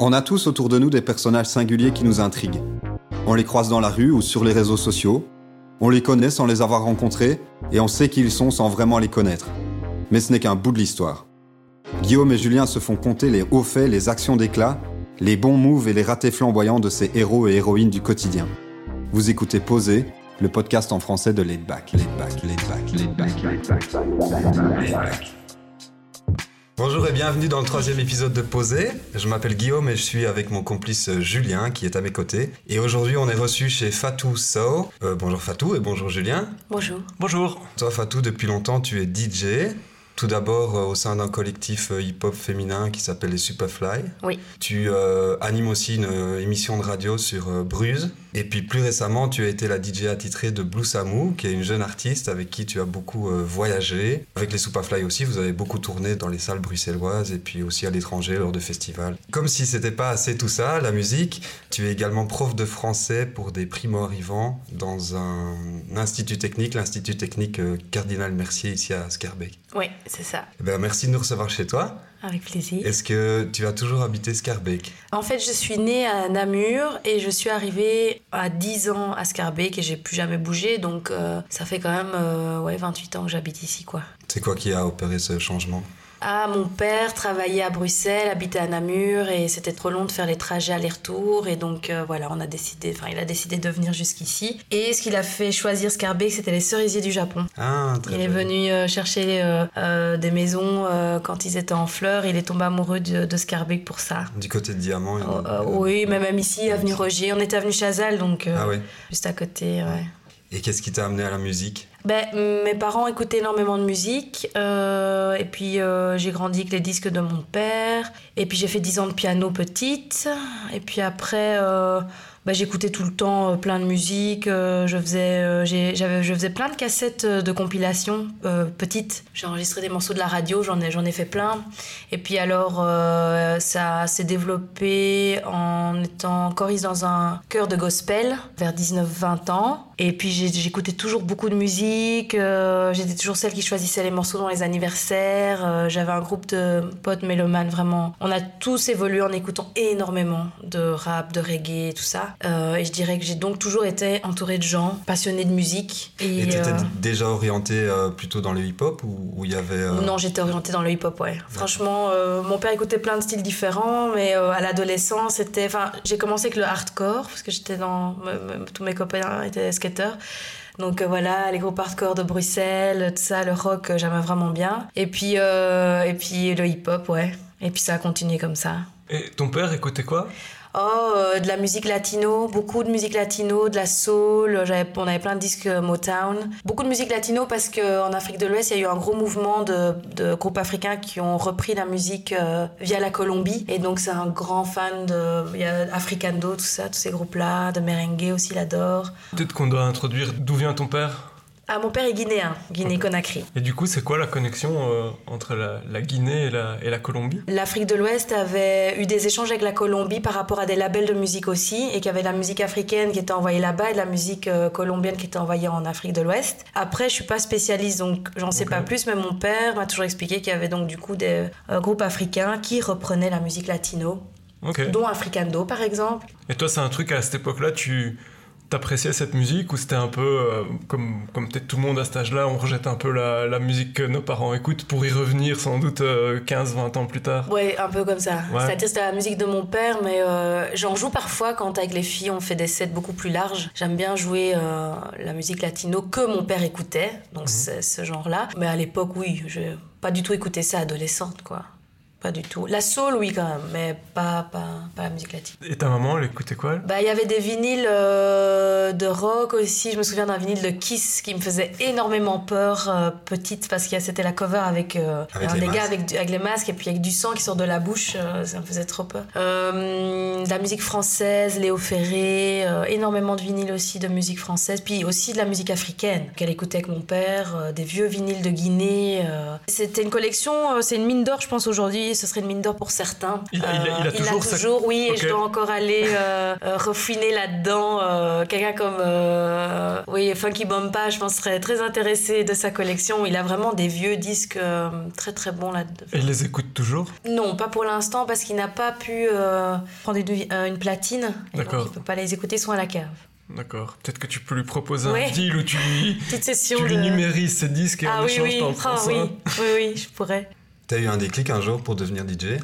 On a tous autour de nous des personnages singuliers qui nous intriguent. On les croise dans la rue ou sur les réseaux sociaux, on les connaît sans les avoir rencontrés, et on sait qui ils sont sans vraiment les connaître. Mais ce n'est qu'un bout de l'histoire. Guillaume et Julien se font compter les hauts faits, les actions d'éclat, les bons moves et les ratés flamboyants de ces héros et héroïnes du quotidien. Vous écoutez Poser, le podcast en français de Laid Back. Laid Back, Laid Bonjour et bienvenue dans le troisième épisode de Poser. Je m'appelle Guillaume et je suis avec mon complice Julien qui est à mes côtés. Et aujourd'hui, on est reçu chez Fatou So. Euh, bonjour Fatou et bonjour Julien. Bonjour. Bonjour. Toi Fatou, depuis longtemps, tu es DJ. Tout d'abord euh, au sein d'un collectif euh, hip-hop féminin qui s'appelle les Superfly. Oui. Tu euh, animes aussi une euh, émission de radio sur euh, Bruze. Et puis plus récemment, tu as été la DJ attitrée de Blue Samu, qui est une jeune artiste avec qui tu as beaucoup euh, voyagé. Avec les Superfly aussi, vous avez beaucoup tourné dans les salles bruxelloises et puis aussi à l'étranger lors de festivals. Comme si c'était pas assez tout ça, la musique, tu es également prof de français pour des primo-arrivants dans un institut technique, l'Institut technique euh, Cardinal Mercier ici à Scarbeck. Oui, c'est ça. Eh ben, merci de nous recevoir chez toi. Avec plaisir. Est-ce que tu as toujours habité Scarbeck? En fait, je suis née à Namur et je suis arrivée à 10 ans à Scarbeck et j'ai plus jamais bougé. Donc, euh, ça fait quand même euh, ouais, 28 ans que j'habite ici, quoi. C'est quoi qui a opéré ce changement? Ah, mon père travaillait à Bruxelles, habitait à Namur et c'était trop long de faire les trajets aller-retour et donc euh, voilà, on a décidé, enfin il a décidé de venir jusqu'ici. Et ce qu'il a fait choisir Scarbeck, c'était les cerisiers du Japon. Ah, très Il est venu euh, chercher euh, des maisons quand ils étaient en fleurs. Il est tombé amoureux de, de Scarbeck pour ça. Du côté de Diamant. il- euh, oui, mais même ici, avenue Roger. On était avenue Chazal, donc Ah ouais. juste à côté. Ouais. Et qu'est-ce qui t'a amené à la musique? Ben, mes parents écoutaient énormément de musique. euh, et puis, euh, j'ai grandi avec les disques de mon père. Et puis, j'ai fait 10 ans de piano petite. Et puis après, euh, ben, j'écoutais tout le temps euh, plein de musique. euh, je, faisais, euh, j'avais, je faisais plein de cassettes de compilation petites. J'ai enregistré des morceaux de la radio, j'en ai, j'en ai fait plein. Et puis alors, ça s'est développé en étant choriste dans un chœur de gospel vers 19-20 ans. Et puis j'écoutais toujours beaucoup de musique. J'étais toujours celle qui choisissait les morceaux dans les anniversaires. J'avais un groupe de potes mélomanes, vraiment. On a tous évolué en écoutant énormément de rap, de reggae, tout ça. Euh, et je dirais que j'ai donc toujours été entourée de gens passionnés de musique. Et, Et t'étais euh, déjà orienté euh, plutôt dans le hip-hop ou où il y avait... euh, non, j'étais orientée dans le hip-hop, ouais. Franchement, euh, mon père écoutait plein de styles différents, mais euh, à l'adolescence, c'était. Enfin, j'ai commencé avec le hardcore, parce que j'étais dans. tous mes copains étaient skateurs. Donc euh, voilà, les groupes hardcore de Bruxelles, tout ça, le rock, euh, j'aimais vraiment bien. Et puis, euh, et puis le hip-hop, ouais. Et puis ça a continué comme ça. Et ton père écoutait quoi? Oh, euh, de la musique latino, beaucoup de musique latino, de la soul. On avait plein de disques euh, Motown. Beaucoup de musique latino parce qu'en Afrique de l'Ouest, il y a eu un gros mouvement de, de groupes africains qui ont repris la musique euh, via la Colombie. Et donc, c'est un grand fan de. Il y a Africando, tout ça, tous ces groupes-là. De merengue aussi, il adore. Peut-être qu'on doit introduire d'où vient ton père? Ah, mon père est guinéen, Guinée-Conakry. Et du coup, c'est quoi la connexion euh, entre la, la Guinée et la, et la Colombie? L'Afrique de l'Ouest avait eu des échanges avec la Colombie par rapport à des labels de musique aussi, et qu'il y avait de la musique africaine qui était envoyée là-bas et de la musique euh, colombienne qui était envoyée en Afrique de l'Ouest. Après, je suis pas spécialiste, donc j'en sais pas plus, mais mon père m'a toujours expliqué qu'il y avait donc du coup des euh, groupes africains qui reprenaient la musique latino, dont Africando par exemple. Et toi, c'est un truc à cette époque-là, tu t'appréciais cette musique ou c'était un peu euh, comme, comme peut-être tout le monde à cet âge-là, on rejette un peu la, la musique que nos parents écoutent pour y revenir sans doute 15-20 ans plus tard? Ouais, un peu comme ça. Ouais. C'est-à-dire c'était la musique de mon père, mais euh, j'en joue parfois quand avec les filles on fait des sets beaucoup plus larges. J'aime bien jouer euh, la musique latino que mon père écoutait, donc c'est ce genre-là. Mais à l'époque, oui, j'ai pas du tout écouté ça adolescente, quoi. Pas du tout. La soul, oui, quand même, mais pas, pas, pas la musique latine. Et ta maman, elle écoutait quoi Bah, il y avait des vinyles euh, de rock aussi. Je me souviens d'un vinyle de Kiss qui me faisait énormément peur euh, petite parce que c'était la cover avec, euh, Avec les des masques. gars avec, avec les masques et puis avec du sang qui sort de la bouche. euh, ça me faisait trop peur. Euh, de la musique française, Léo Ferré, euh, énormément de vinyles aussi de musique française. Puis aussi de la musique africaine qu'elle écoutait avec mon père, euh, des vieux vinyles de Guinée. euh. C'était une collection, euh, c'est une mine d'or, je pense, aujourd'hui. Aujourd'hui, ce serait une mine d'or pour certains. Il a, il a- il a Euh, toujours toujours, oui, et je dois encore aller euh, euh, refouiner là-dedans. Quelqu'un comme oui, Funky Bomba, je pense, serait très intéressé de sa collection. Il a vraiment des vieux disques très très bons là-dedans. Et il les écoute toujours? Non, pas pour l'instant, parce qu'il n'a pas pu prendre une, une platine. D'accord. Il peut pas les écouter, ils sont à la cave. D'accord. Peut-être que tu peux lui proposer Ouais. un deal où tu lui, tu lui de... numérises ses disques et Ah en oui, échange oui, t'en ah oui, oui, je pourrais. T'as eu un déclic un jour pour devenir DJ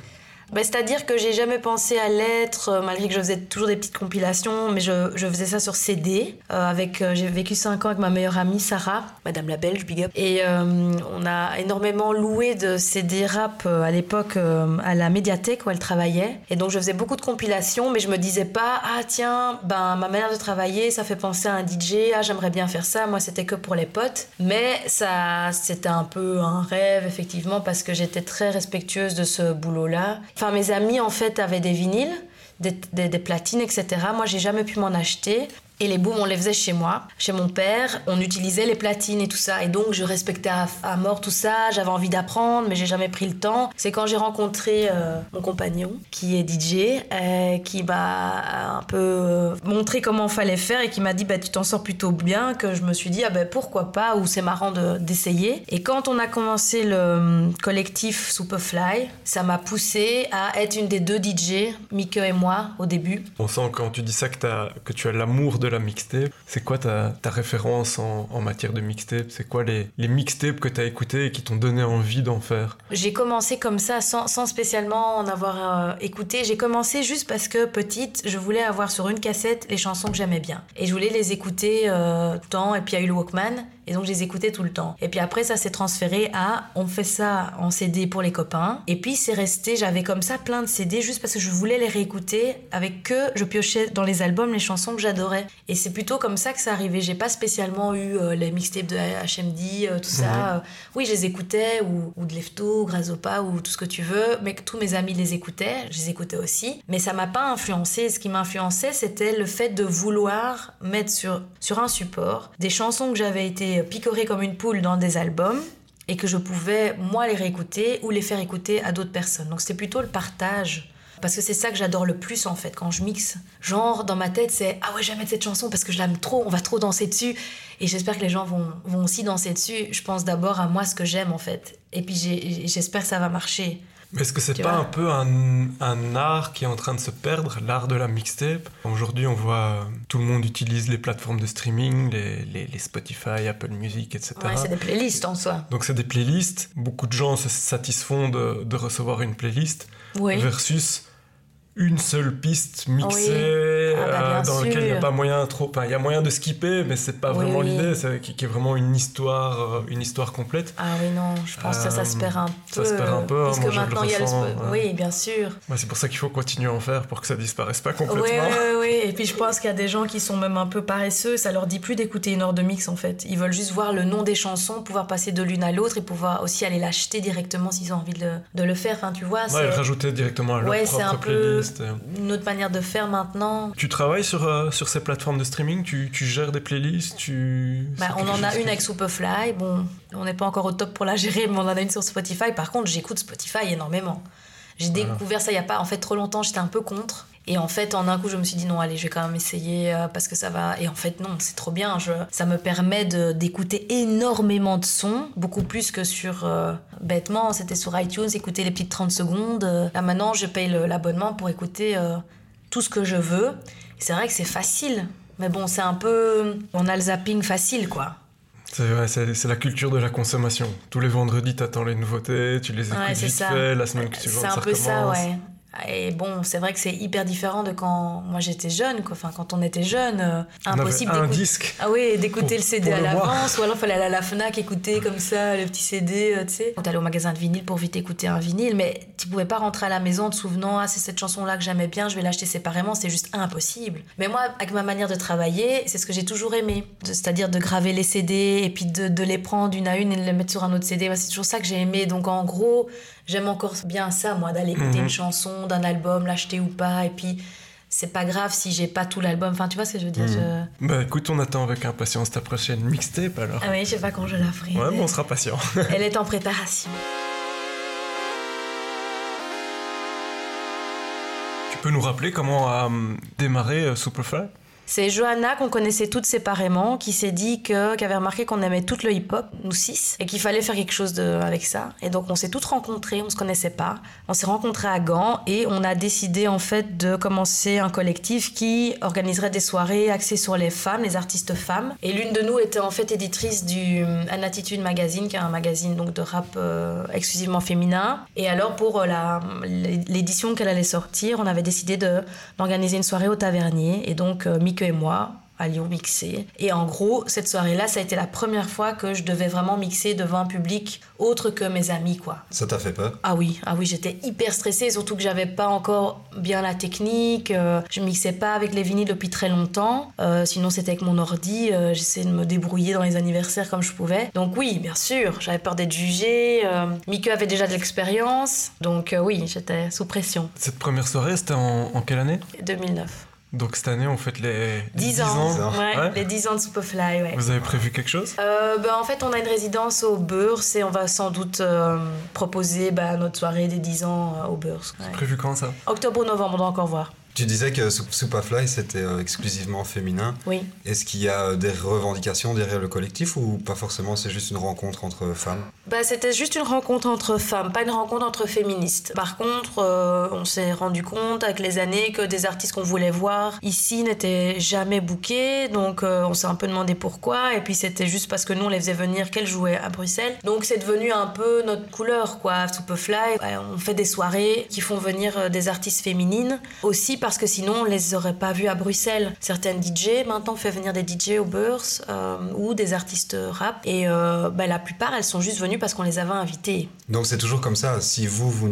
Bah, C'est-à-dire que j'ai jamais pensé à l'être, euh, malgré que je faisais toujours des petites compilations, mais je, faisais ça sur CD. euh, avec, euh, j'ai vécu 5 ans avec ma meilleure amie Sarah, Madame la Belge, big up. Et on a énormément loué de CD rap à l'époque à la médiathèque où elle travaillait. Et donc je faisais beaucoup de compilations, mais je me disais pas, ah tiens, ben, ma manière de travailler, ça fait penser à un DJ, ah j'aimerais bien faire ça. Moi c'était que pour les potes. Mais ça, c'était un peu un rêve, effectivement, parce que j'étais très respectueuse de ce boulot-là. Enfin, mes amis, en fait, avaient des vinyles, des, des- des platines, etc. Moi, j'ai jamais pu m'en acheter. Et les booms, on les faisait chez moi, chez mon père. On utilisait les platines et tout ça. Et donc, je respectais à, mort tout ça. J'avais envie d'apprendre, mais j'ai jamais pris le temps. C'est quand j'ai rencontré euh, mon compagnon, qui est DJ, euh, qui m'a un peu euh, montré comment fallait faire et qui m'a dit bah, Tu t'en sors plutôt bien, que je me suis dit ah, ben, pourquoi pas, ou c'est marrant de- d'essayer. Et quand on a commencé le euh, collectif Superfly, ça m'a poussé à être une des deux DJ, Mike et moi, au début. On sent quand tu dis ça que, que tu as l'amour de la mixtape. C'est quoi ta, ta référence en, matière de mixtape? C'est quoi les, les mixtapes que tu as écoutés et qui t'ont donné envie d'en faire? J'ai commencé comme ça sans, sans spécialement en avoir euh, écouté. J'ai commencé juste parce que petite, je voulais avoir sur une cassette les chansons que j'aimais bien. Et je voulais les écouter euh. Et puis il y a eu le Walkman. Et donc je les écoutais tout le temps. Et puis après ça s'est transféré à on fait ça en CD pour les copains. Et puis c'est resté, j'avais comme ça plein de CD juste parce que je voulais les réécouter avec que je piochais dans les albums les chansons que j'adorais. Et c'est plutôt comme ça que ça arrivait. J'ai pas spécialement eu euh, les mixtapes de HMD, euh, tout ça. Euh, oui, je les écoutais, ou, ou de Lefto, Grazopa, ou tout ce que tu veux, mais que tous mes amis les écoutaient, je les écoutais aussi. Mais ça m'a pas influencé. Ce qui m'a influencé, c'était le fait de vouloir mettre sur, sur un support des chansons que j'avais été picorées comme une poule dans des albums et que je pouvais, moi, les réécouter ou les faire écouter à d'autres personnes. Donc c'était plutôt le partage. Parce que c'est ça que j'adore le plus en fait quand je mixe. Genre dans ma tête c'est ah ouais mettre cette chanson parce que je l'aime trop, on va trop danser dessus. Et j'espère que les gens vont, vont aussi danser dessus. Je pense d'abord à moi ce que j'aime en fait. Et puis j'espère que ça va marcher. Mais est-ce que c'est pas un peu un, un art qui est en train de se perdre, l'art de la mixtape? Aujourd'hui, on voit euh, tout le monde utilise les plateformes de streaming, les, les- les Spotify, Apple Music, etc. Ouais, c'est des playlists en soi. Donc c'est des playlists. Beaucoup de gens se satisfont de, de recevoir une playlist Oui. versus une seule piste mixée Oui. Ah bah, euh, dans laquelle il n'y a pas moyen trop. Enfin, il y a moyen de skipper, mais c'est pas Oui, vraiment oui. l'idée. C'est qui, qui est vraiment une histoire, euh, une histoire complète. Ah oui non, je pense que ça se perd un ça peu. se perd un peu, hein, Parce moi, que maintenant il y a le ouais. Oui, bien sûr. Ouais, c'est pour ça qu'il faut continuer à en faire pour que ça disparaisse pas Oui, complètement. oui, oui. Et puis je pense qu'il y a des gens qui sont même un peu paresseux. Ça leur dit plus d'écouter une heure de mix en fait. Ils veulent juste voir le nom des chansons, pouvoir passer de l'une à l'autre et pouvoir aussi aller l'acheter directement s'ils ont envie de, de le faire. Enfin, tu vois, Ouais, le rajouter directement à leur Ouais, propre un peu- playlist. Une autre manière de faire maintenant. Tu travailles sur, euh, sur ces plateformes de streaming tu, tu gères des playlists tu... Bah, on en a une avec Superfly. Bon, on n'est pas encore au top pour la gérer, mais on en a une sur Spotify. Par contre, j'écoute Spotify énormément. J'ai découvert ça il y a pas en fait trop longtemps. J'étais un peu contre. Et en fait, en un coup, je me suis dit non, allez, je vais quand même essayer euh, parce que ça va. Et en fait, non, c'est trop bien. Je... Ça me permet d'écouter énormément de sons, beaucoup plus que sur. euh, bêtement, c'était sur iTunes, écouter les petites 30 secondes. Euh, Là maintenant, je paye l'abonnement pour écouter euh, tout ce que je veux. C'est vrai que c'est facile. Mais bon, c'est un peu. On a le zapping facile, quoi. C'est c'est- c'est la culture de la consommation. Tous les vendredis, t'attends les nouveautés, tu les écoutes Ouais, c'est vite ça. fait, la semaine que tu C'est vois, un peu ça, recommence. ouais. Et bon, c'est vrai que c'est hyper différent de quand moi j'étais jeune, quoi. Enfin, quand on était jeune, euh, impossible un d'écouter. disque. Ah oui, d'écouter le CD à l'avance, ou alors fallait aller à la Fnac écouter comme ça le petit CD, euh, tu sais. On allait au magasin de vinyle pour vite écouter un vinyle, mais tu pouvais pas rentrer à la maison en te souvenant, ah c'est cette chanson-là que j'aimais bien, je vais l'acheter séparément, c'est juste impossible. Mais moi, avec ma manière de travailler, c'est ce que j'ai toujours aimé, c'est-à-dire de graver les CD et puis de, de les prendre une à une et de les mettre sur un autre CD. C'est toujours ça que j'ai aimé. Donc en gros, J'aime encore bien ça, moi, d'aller écouter une mhm. chanson, d'un album, l'acheter ou pas, et puis c'est pas grave si j'ai pas tout l'album. Enfin, tu vois ce que je veux dire mmh. Bah écoute, on attend avec impatience ta prochaine mixtape alors. Ah oui, je sais pas quand je la ferai. Ouais, mais on sera patient. Elle est en préparation. Tu peux nous rappeler comment a hum, démarré euh, Superfly? C'est Johanna qu'on connaissait toutes séparément qui s'est dit que qui avait remarqué qu'on aimait tout le hip-hop, nous six, et qu'il fallait faire quelque chose de, avec ça. Et donc on s'est toutes rencontrées, on se connaissait pas. On s'est rencontrées à Gand et on a décidé en fait de commencer un collectif qui organiserait des soirées axées sur les femmes, les artistes femmes. Et l'une de nous était en fait éditrice du An Attitude Magazine, qui est un magazine donc de rap euh, exclusivement féminin. Et alors pour la l'édition qu'elle allait sortir, on avait décidé d'organiser une soirée au Tavernier. Et donc euh, et moi allions mixer. Et en gros, cette soirée-là, ça a été la première fois que je devais vraiment mixer devant un public autre que mes amis, quoi. Ça t'a fait peur? Ah oui, ah oui, j'étais hyper stressée, surtout que j'avais pas encore bien la technique. Euh, je mixais pas avec les vinyles depuis très longtemps. Euh, sinon, c'était avec mon ordi. Euh, j'essayais de me débrouiller dans les anniversaires comme je pouvais. Donc oui, bien sûr, j'avais peur d'être jugée. Mickey avait déjà de l'expérience. Donc oui, j'étais sous pression. Cette première soirée, c'était en, en quelle année? 2009. Donc cette année, on fête les 10, ans. Ouais, Les 10 ans de Superfly. Ouais. Vous avez prévu quelque chose? Euh, ben, En fait, on a une résidence au Beurs et on va sans doute euh, proposer ben, notre soirée des 10 ans euh, au Beurs. C'est prévu quand ça? Octobre ou novembre, on doit encore voir. Tu disais que Superfly c'était euh, exclusivement féminin. Oui. Est-ce qu'il y a euh, des revendications derrière le collectif ou pas forcément c'est juste une rencontre entre femmes? Bah, C'était juste une rencontre entre femmes, pas une rencontre entre féministes. Par contre, euh, on s'est rendu compte avec les années que des artistes qu'on voulait voir ici n'étaient jamais bookés. Donc on s'est un peu demandé pourquoi. Et puis c'était juste parce que nous on les faisait venir qu'elles jouaient à Bruxelles. Donc c'est devenu un peu notre couleur quoi. Superfly, on fait des soirées qui font venir des artistes féminines aussi parce que sinon on les aurait pas vus à Bruxelles. Certaines DJ maintenant fait venir des DJ au Beurs euh, ou des artistes rap et euh, bah, la plupart elles sont juste venues parce qu'on les avait invitées. Donc c'est toujours comme ça. Si vous vous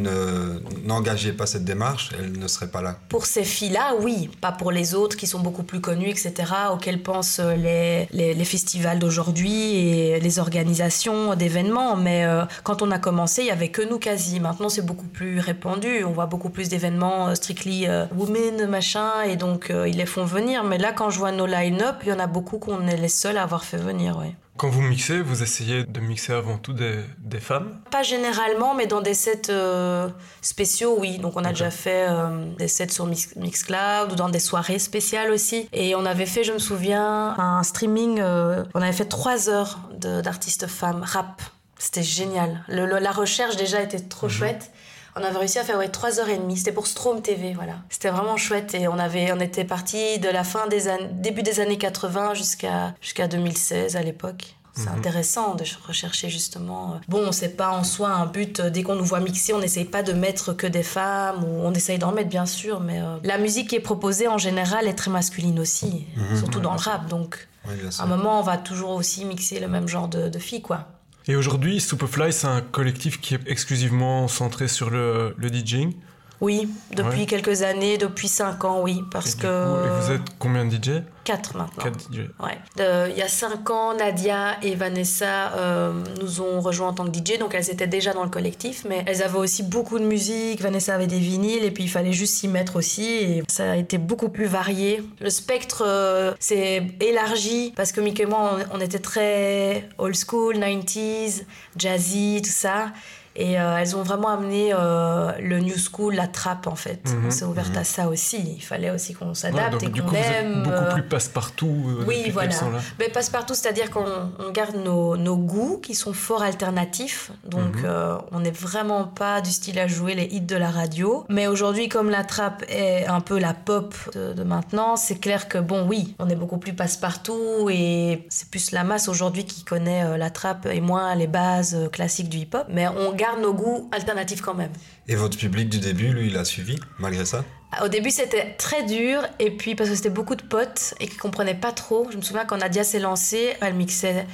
n'engagez pas cette démarche, elles ne seraient pas là. Pour ces filles-là, oui, pas pour les autres qui sont beaucoup plus connues, etc. Auxquelles pensent les, les, festivals d'aujourd'hui et les organisations d'événements. Mais euh, quand on a commencé, il y avait que nous quasi. Maintenant c'est beaucoup plus répandu. On voit beaucoup plus d'événements strictly women machin, et donc euh, ils les font venir. Mais là, quand je vois nos line-up, il y en a beaucoup qu'on est les seuls à avoir fait venir. Quand vous mixez, vous essayez de mixer avant tout des, des femmes? Pas généralement, mais dans des sets euh, spéciaux, oui. Donc on a déjà fait euh, des sets sur Mixcloud ou dans des soirées spéciales aussi. Et on avait fait, je me souviens, un streaming, on avait fait trois heures d'artistes femmes rap. C'était génial. la recherche déjà était trop mhm. chouette. On avait réussi à faire ouais, 3h30. C'était pour Strom TV, voilà. C'était vraiment chouette et on, avait, on était parti de la fin des années, début des années 80 jusqu'à jusqu'à 2016 à l'époque. C'est mhm. intéressant de rechercher justement. Euh, bon, c'est pas en soi un but. Euh, dès qu'on nous voit mixer, on n'essaye pas de mettre que des femmes, ou on essaye d'en mettre bien sûr, mais euh, la musique qui est proposée en général est très masculine aussi, mhm. surtout dans le rap. Donc, à un moment, on va toujours aussi mixer le même genre de, de filles, quoi. Et aujourd'hui, Superfly, c'est un collectif qui est exclusivement centré sur le, le DJing. Oui, depuis quelques années, depuis 5 ans, oui. Parce que. et vous êtes combien de DJ 4 maintenant. 4 DJ. Ouais. il y a 5 ans, Nadia et Vanessa euh, nous ont rejoints en tant que DJ, donc elles étaient déjà dans le collectif, mais elles avaient aussi beaucoup de musique. Vanessa avait des vinyles, et puis il fallait juste s'y mettre aussi, et ça a été beaucoup plus varié. Le spectre euh, s'est élargi, parce que Mickey et moi, on, on était très old school, 90s, jazzy, tout ça. Et euh, elles ont vraiment amené euh, le new school, la trappe en fait. Mhm. on s'est ouverte à mhm. ça aussi. Il fallait aussi qu'on s'adapte et qu'on aime. beaucoup euh, plus passe-partout. oui, voilà. Mais passe-partout, c'est-à-dire qu'on garde nos, nos, goûts qui sont fort alternatifs. Donc mhm. on n'est vraiment pas du style à jouer les hits de la radio. Mais aujourd'hui, comme la trappe est un peu la pop de, de maintenant, c'est clair que bon, oui, on est beaucoup plus passe-partout et c'est plus la masse aujourd'hui qui connaît la trappe et moins les bases classiques du hip-hop. Mais on garde nos goûts alternatifs quand même. Et votre public du début, lui, il a suivi, malgré ça Au début, c'était très dur, et puis parce que c'était beaucoup de potes et qui comprenaient pas trop. Je me souviens quand Nadia s'est lancée, elle mixait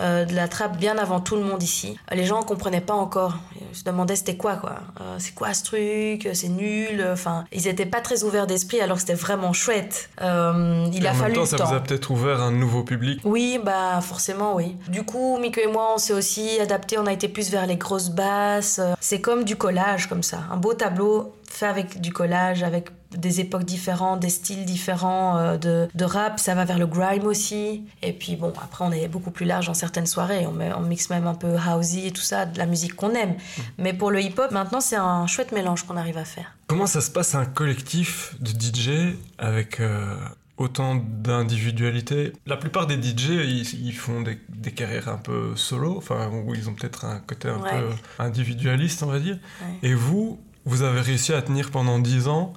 euh, de la trappe bien avant tout le monde ici. Les gens comprenaient pas encore. Ils se demandaient c'était quoi, quoi. Euh, c'est quoi ce truc? C'est nul? Enfin, ils étaient pas très ouverts d'esprit alors que c'était vraiment chouette. Euh, il a en fallu même temps, ça vous a peut-être ouvert un nouveau public. Oui, bah forcément, oui. Du coup, Miko et moi, on s'est aussi adapté. On a été plus vers les grosses basses. C'est comme du collage, comme ça. Un beau tableau fait avec du collage, avec des époques différentes, des styles différents euh, de, de, rap. Ça va vers le grime aussi. Et puis bon, après on est beaucoup plus large dans certaines soirées. On, met, on mixe même un peu housey et tout ça, de la musique qu'on aime. Mmh. Mais pour le hip-hop, maintenant c'est un chouette mélange qu'on arrive à faire. Comment ça se passe un collectif de DJ avec euh, autant d'individualité La plupart des DJ, ils, font des, des, carrières un peu solo, enfin où ils ont peut-être un côté un peu individualiste, on va dire. Et vous, vous avez réussi à tenir pendant 10 ans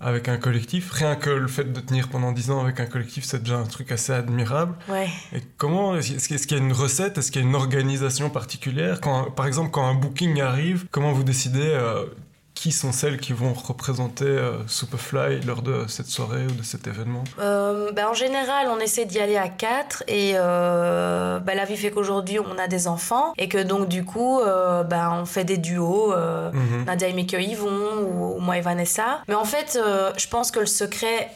avec un collectif. Rien que le fait de tenir pendant 10 ans avec un collectif, c'est déjà un truc assez admirable. Ouais. Et comment, est-ce qu'il y a une recette, est-ce qu'il y a une organisation particulière? Quand, Par exemple, quand un booking arrive, comment vous décidez euh, qui sont celles qui vont représenter euh, Superfly lors de cette soirée ou de cet événement? Euh, bah, En général, on essaie d'y aller à quatre et euh, bah, la vie fait qu'aujourd'hui on a des enfants et que donc du coup bah, on fait des duos, mhm. Nadia et Mickey Yvon ou, ou moi et Vanessa. Mais en fait, je pense que le secret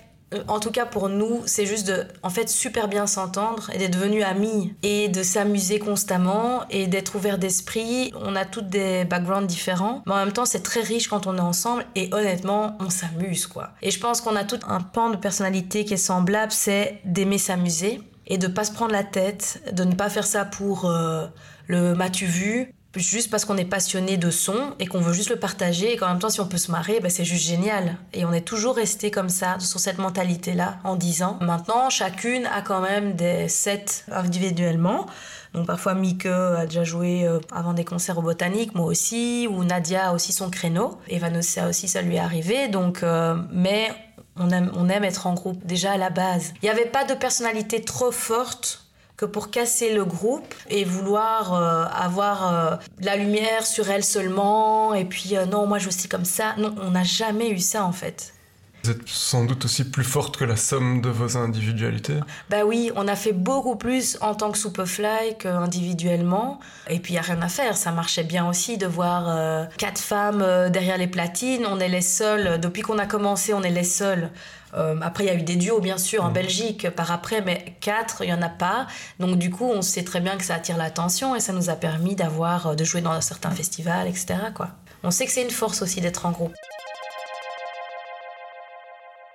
en tout cas pour nous, c'est juste de en fait super bien s'entendre et d'être devenus amis et de s'amuser constamment et d'être ouvert d'esprit. On a toutes des backgrounds différents, mais en même temps c'est très riche quand on est ensemble et honnêtement on s'amuse quoi. Et je pense qu'on a tout un pan de personnalité qui est semblable, c'est d'aimer s'amuser et de pas se prendre la tête, de ne pas faire ça pour euh, le m'as-tu vu? Juste parce qu'on est passionné de son et qu'on veut juste le partager et qu'en même temps si on peut se marrer ben, c'est juste génial et on est toujours resté comme ça sur cette mentalité là en 10 ans maintenant chacune a quand même des sets individuellement donc parfois Mike a déjà joué euh, avant des concerts au Botanique, moi aussi, ou Nadia a aussi son créneau. Et Vanessa aussi, ça lui est arrivé. Donc, euh, mais on aime, on aime être en groupe déjà à la base. Il n'y avait pas de personnalité trop forte que pour casser le groupe et vouloir euh, avoir euh, la lumière sur elle seulement et puis euh, non moi je suis comme ça non on n'a jamais eu ça en fait vous êtes sans doute aussi plus forte que la somme de vos individualités Bah oui, on a fait beaucoup plus en tant que Superfly qu'individuellement. Et puis il n'y a rien à faire, ça marchait bien aussi de voir quatre femmes derrière les platines. On est les seuls, depuis qu'on a commencé, on est les seuls euh, après, il y a eu des duos, bien sûr, en mm. Belgique par après, mais quatre, il n'y en a pas. Donc, du coup, on sait très bien que ça attire l'attention et ça nous a permis d'avoir, euh, de jouer dans certains festivals, etc. Quoi. On sait que c'est une force aussi d'être en groupe.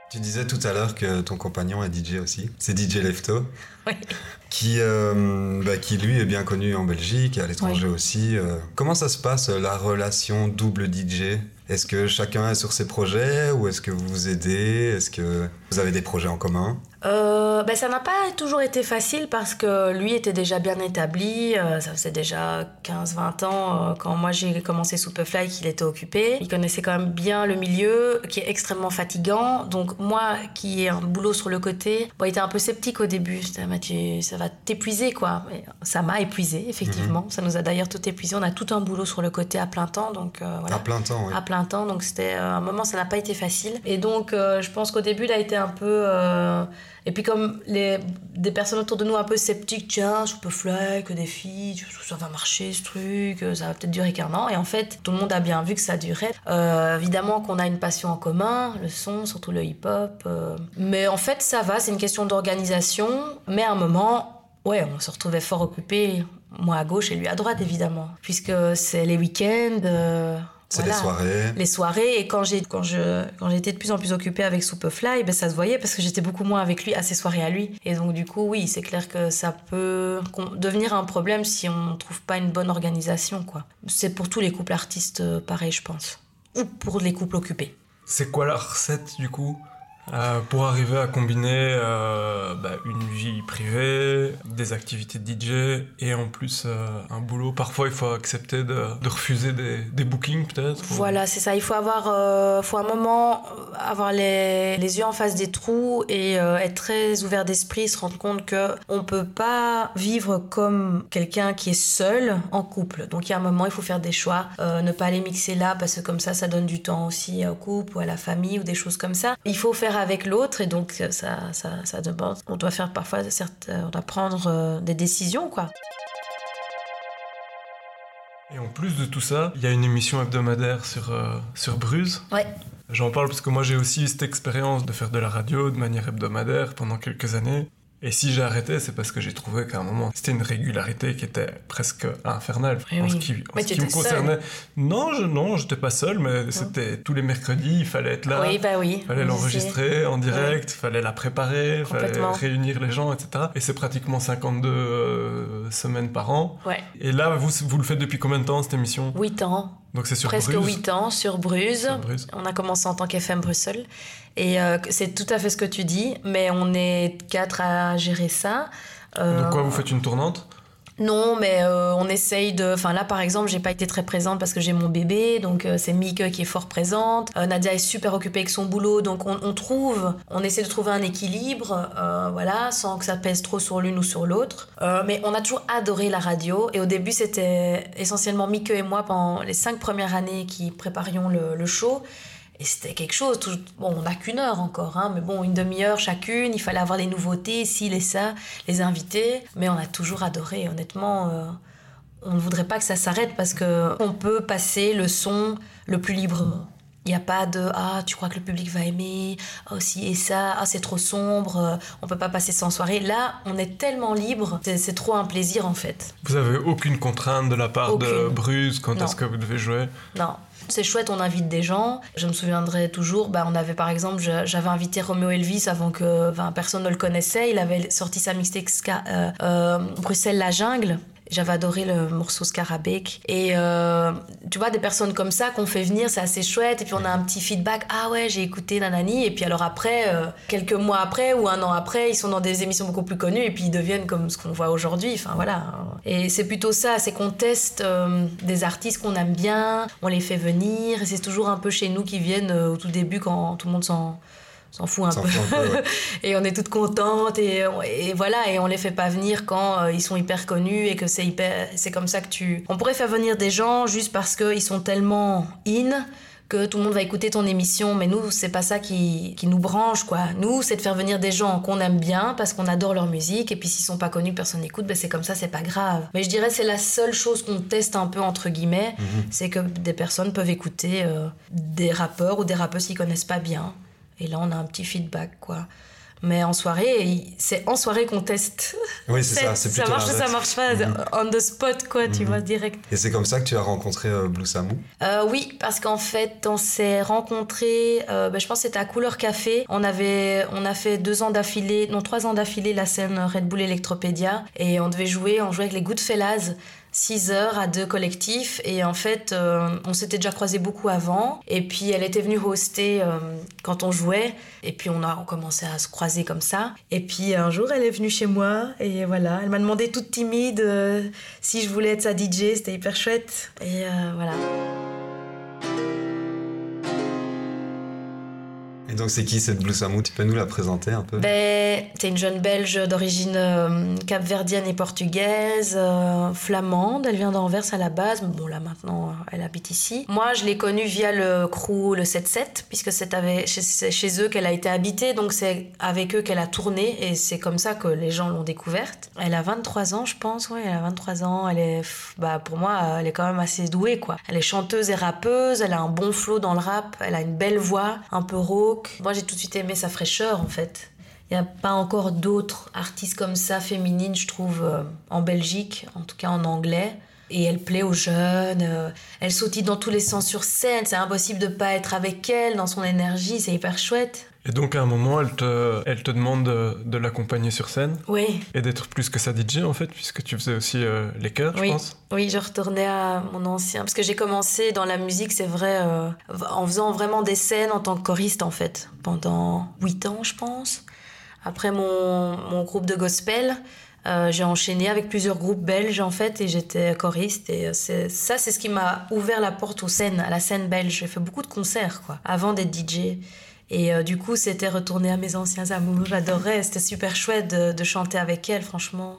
Tu disais tout à l'heure que ton compagnon est DJ aussi. C'est DJ Lefto. Oui. Qui, euh, bah, qui lui est bien connu en Belgique et à l'étranger aussi. comment ça se passe la relation double DJ est-ce que chacun est sur ses projets ou est-ce que vous vous aidez? Est-ce que vous avez des projets en commun? Euh, ben, Ça n'a pas toujours été facile parce que lui était déjà bien établi. Euh, ça faisait déjà 15-20 ans euh, quand moi j'ai commencé Superfly qu'il était occupé. Il connaissait quand même bien le milieu qui est extrêmement fatigant. Donc moi qui ai un boulot sur le côté, bon, il était un peu sceptique au début. Mathieu, ça va t'épuiser quoi. ça m'a épuisé effectivement. Mhm. Ça nous a d'ailleurs tout épuisé. On a tout un boulot sur le côté à plein temps. Donc, voilà. À plein temps, oui. À plein temps. Donc c'était un moment, ça n'a pas été facile. Et donc je pense qu'au début il a été un peu et puis comme les, des personnes autour de nous un peu sceptiques, tiens, fly, que des filles, ça va marcher ce truc, ça va peut-être durer qu'un an. Et en fait, tout le monde a bien vu que ça durait. Euh, évidemment qu'on a une passion en commun, le son, surtout le hip-hop. Euh. Mais en fait, ça va, c'est une question d'organisation. Mais à un moment, ouais, on se retrouvait fort occupés, moi à gauche et lui à droite, évidemment. Puisque c'est les week-ends. Euh, c'est les soirées. Les soirées. Et quand j'ai quand je quand j'étais de plus en plus occupée avec Superfly, ben ça se voyait parce que j'étais beaucoup moins avec lui à ses soirées à lui. Et donc du coup, oui, c'est clair que ça peut devenir un problème si on ne trouve pas une bonne organisation, quoi. C'est pour tous les couples artistes euh, pareil, je pense. Ou pour les couples occupés. C'est quoi la recette du coup? Euh, pour arriver à combiner euh, bah, une vie privée, des activités de DJ et en plus euh, un boulot. Parfois, il faut accepter de, refuser des, bookings, peut-être. Voilà, c'est ça. Il faut avoir, faut un moment avoir les, les, yeux en face des trous et être très ouvert d'esprit, se rendre compte que on peut pas vivre comme quelqu'un qui est seul en couple. Donc, il y a un moment, il faut faire des choix, ne pas les mixer là parce que comme ça, ça donne du temps aussi au couple ou à la famille ou des choses comme ça. Il faut faire avec l'autre et donc ça, ça, ça, demande. On doit faire parfois, certes, on doit prendre euh, des décisions, quoi. Et en plus de tout ça, il y a une émission hebdomadaire sur, euh, sur Bruce. Ouais. J'en parle parce que moi j'ai aussi cette expérience de faire de la radio de manière hebdomadaire pendant quelques années. Et si j'ai arrêté, c'est parce que j'ai trouvé qu'à un moment, c'était une régularité qui était presque infernale. Oui, en oui. ce qui, en Mais ce qui me concernait. Non, je, non, j'étais pas seul, mais c'était tous les mercredis, il fallait être là. Oui, bah oui. Il fallait l'enregistrer en direct, il fallait la préparer, il fallait réunir les gens, etc. Et c'est pratiquement 52 euh, semaines par an. Ouais. Et là, vous, vous le faites depuis combien de temps, cette émission? 8 ans. Donc c'est sur Presque Bruges 8 ans sur Bruges. Sur Bruges. On a commencé en tant qu'FM Bruxelles. Et euh, c'est tout à fait ce que tu dis, mais on est quatre à gérer ça. Euh, Donc quoi, vous faites une tournante? Non, mais euh, on essaye de. Enfin, là, par exemple, j'ai pas été très présente parce que j'ai mon bébé, donc euh, c'est Mike qui est fort présente. Euh, Nadia est super occupée avec son boulot, donc on, on trouve, on essaie de trouver un équilibre, euh, voilà, sans que ça pèse trop sur l'une ou sur l'autre. Euh, mais on a toujours adoré la radio, et au début, c'était essentiellement Mike et moi pendant les cinq premières années qui préparions le, le show. Et c'était quelque chose, tout- bon, on n'a qu'une heure encore, hein, mais bon, une demi-heure chacune, il fallait avoir les nouveautés, ci et ça, les invités, mais on a toujours adoré, honnêtement. euh, on ne voudrait pas que ça s'arrête parce que on peut passer le son le plus librement. Il n'y a pas de ah tu crois que le public va aimer oh si et ça ah c'est trop sombre euh, on peut pas passer en soirée là on est tellement libre c'est trop un plaisir en fait Vous avez aucune contrainte de la part de. Bruce quand est-ce que vous devez jouer? Non. C'est chouette, on invite des gens. Je me souviendrai toujours, bah, on avait par exemple, j'avais invité Romeo Elvis avant que personne ne le connaissait. Il avait sorti sa mixtape euh, euh, Bruxelles la jungle. J'avais adoré le morceau Scarabée. Et euh, tu vois, des personnes comme ça qu'on fait venir, c'est assez chouette. Et puis on a un petit feedback. Ah ouais, j'ai écouté Nanani. Et puis alors après, euh, quelques mois après ou un an après, ils sont dans des émissions beaucoup plus connues. Et puis ils deviennent comme ce qu'on voit aujourd'hui. Enfin voilà. Et c'est plutôt ça, c'est qu'on teste euh, des artistes qu'on aime bien, on les fait venir. Et c'est toujours un peu chez nous qui viennent au tout début quand tout le monde s'en s'en fout un S'en peu. fout un peu, ouais. et on est toutes contentes et, et voilà et on les fait pas venir quand euh, ils sont hyper connus et que c'est hyper c'est comme ça que tu on pourrait faire venir des gens juste parce qu'ils sont tellement in que tout le monde va écouter ton émission. Mais nous c'est pas ça qui, qui nous branche quoi. Nous c'est de faire venir des gens qu'on aime bien parce qu'on adore leur musique. Et puis s'ils sont pas connus personne n'écoute ben c'est comme ça c'est pas grave. Mais je dirais c'est la seule chose qu'on teste un peu entre guillemets c'est que des personnes peuvent écouter euh, des rappeurs ou des rappeuses qu'ils connaissent pas bien et là, on a un petit feedback, quoi. Mais en soirée, c'est en soirée qu'on teste. Oui, c'est ça, ça marche ou ça marche pas, Mhm. on the spot, quoi, tu Mhm. vois, direct. Et c'est comme ça que tu as rencontré euh, Blue Samu? Euh, oui, parce qu'en fait, on s'est rencontrés, euh, ben, je pense que c'était à Couleur Café. On, avait, on a fait deux ans d'affilée, non, trois ans d'affilée la scène Red Bull Electropédia. Et on devait jouer, on jouait avec les Goodfellas. 6 heures à deux collectifs et en fait euh, on s'était déjà croisés beaucoup avant et puis elle était venue hoster euh, quand on jouait et puis on a commencé à se croiser comme ça. Et puis un jour elle est venue chez moi et voilà elle m'a demandé toute timide euh, si je voulais être sa DJ c'était hyper chouette. Et voilà donc c'est qui cette Blue Samu Tu peux nous la présenter un peu? Ben, c'est une jeune belge d'origine euh, capverdienne et portugaise, euh, flamande. Elle vient d'Anvers à la base, mais bon là maintenant euh, elle habite ici. Moi je l'ai connue via le crew le 7-7, puisque c'est chez, eux qu'elle a été habitée, donc c'est avec eux qu'elle a tourné et c'est comme ça que les gens l'ont découverte. Elle a 23 ans je pense, ouais, elle a 23 ans. Elle est, bah pour moi elle est quand même assez douée quoi. Elle est chanteuse et rappeuse, elle a un bon flow dans le rap, elle a une belle voix, un peu rauque. Moi j'ai tout de suite aimé sa fraîcheur en fait. Il n'y a pas encore d'autres artistes comme ça, féminines, je trouve, euh, en Belgique, en tout cas en anglais. Et elle plaît aux jeunes, euh, elle sautille dans tous les sens sur scène, c'est impossible de pas être avec elle, dans son énergie, c'est hyper chouette. Et donc à un moment, elle te, elle te demande de, de l'accompagner sur scène Oui, et d'être plus que sa DJ en fait, puisque tu faisais aussi euh, les chœurs, Oui. je pense. oui, je retournais à mon ancien, parce que j'ai commencé dans la musique, c'est vrai, euh, en faisant vraiment des scènes en tant que choriste en fait, pendant 8 ans je pense. Après mon, mon groupe de gospel, euh, j'ai enchaîné avec plusieurs groupes belges en fait et j'étais choriste et euh, ça c'est ce qui m'a ouvert la porte aux scènes, à la scène belge. J'ai fait beaucoup de concerts quoi, avant d'être DJ. Et euh, du coup c'était retourner à mes anciens amours, j'adorais, c'était super chouette de, de chanter avec elle franchement.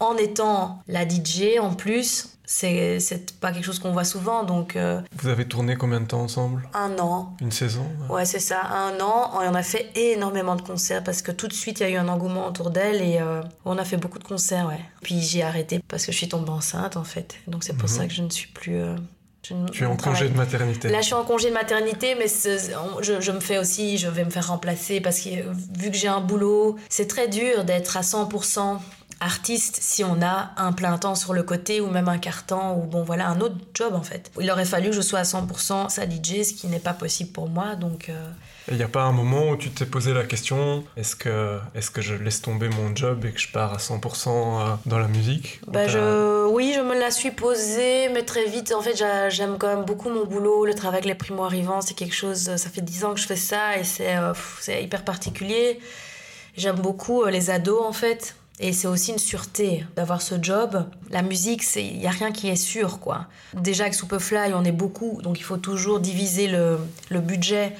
En étant la DJ en plus, c'est pas quelque chose qu'on voit souvent donc euh, Vous avez tourné combien de temps ensemble? un an, Une saison Ouais, c'est ça, un an. Et on a fait énormément de concerts parce que tout de suite, il y a eu un engouement autour d'elle et euh, on a fait beaucoup de concerts, ouais. Puis j'ai arrêté parce que je suis tombée enceinte, en fait. Donc c'est pour Mhm. ça que je ne suis plus. euh, tu es en congé de maternité. Là, je suis en congé de maternité, mais je, je, me fais aussi, je vais me faire remplacer parce que vu que j'ai un boulot, c'est très dur d'être à 100% artiste si on a un plein temps sur le côté ou même un quart-temps ou bon voilà un autre job en fait. Il aurait fallu que je sois à 100% sa DJ, ce qui n'est pas possible pour moi donc. Euh, il n'y a pas un moment où tu t'es posé la question est-ce que, est que je laisse tomber mon job et que je pars à 100% euh, dans la musique? Bah je, Oui, je me la suis posée, mais très vite. En fait, j'aime quand même beaucoup mon boulot, le travail avec les primo-arrivants. C'est quelque chose, ça fait 10 ans que je fais ça et c'est euh, hyper particulier. J'aime beaucoup euh, les ados en fait. Et c'est aussi une sûreté d'avoir ce job. La musique, il n'y a rien qui est sûr, quoi. Déjà, avec Superfly, on est beaucoup, donc il faut toujours diviser le, le budget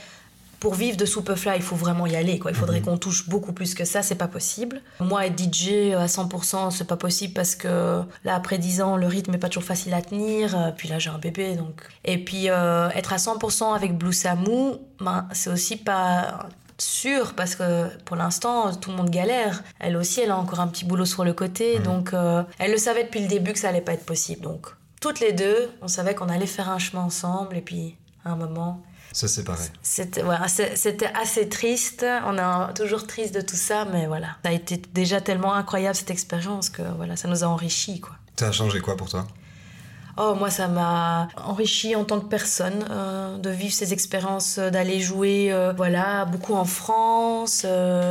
pour vivre de Superfly, il faut vraiment y aller. Quoi. Il faudrait mhm. qu'on touche beaucoup plus que ça, c'est pas possible. Moi, être DJ à 100%, c'est pas possible parce que là, après 10 ans, le rythme est pas toujours facile à tenir. Euh, puis là, j'ai un bébé, donc. Et puis, euh, être à 100% avec Blue Samu, ben, c'est aussi pas sûr parce que pour l'instant tout le monde galère. Elle aussi, elle a encore un petit boulot sur le côté, mhm. donc euh, elle le savait depuis le début que ça allait pas être possible. Donc toutes les deux, on savait qu'on allait faire un chemin ensemble et puis à un moment, se séparer. C'était assez triste. On est toujours triste de tout ça, mais voilà. Ça a été déjà tellement incroyable cette expérience que voilà, ça nous a enrichis. Quoi. Ça a changé quoi pour toi? Oh, moi, ça m'a enrichi en tant que personne euh, de vivre ces expériences, euh, d'aller jouer, euh, voilà, beaucoup en France.